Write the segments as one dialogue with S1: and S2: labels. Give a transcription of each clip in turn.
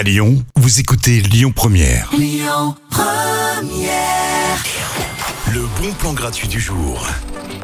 S1: À Lyon, vous écoutez Lyon Première. Le bon plan gratuit du jour.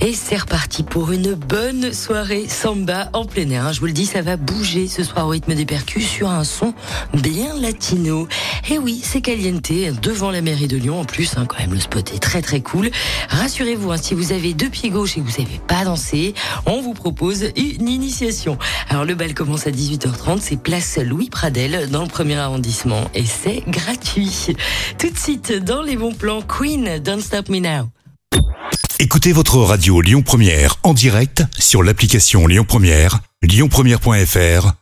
S2: Et c'est reparti pour une bonne soirée samba en plein air. hein. Je vous le dis, ça va bouger ce soir au rythme des percus sur un son bien latino. Et oui, c'est Caliente devant la mairie de Lyon. En plus, hein, quand même, le spot est très très cool. Rassurez-vous, hein, si vous avez deux pieds gauches et que vous savez pas danser, on vous propose une initiation. Alors le bal commence à 18h30, c'est place Louis Pradel dans le premier arrondissement et c'est gratuit. Tout de suite dans les bons plans, Queen, Don't Stop Me Now.
S1: Écoutez votre radio Lyon Première en direct sur l'application Lyon Première, lyonpremière.fr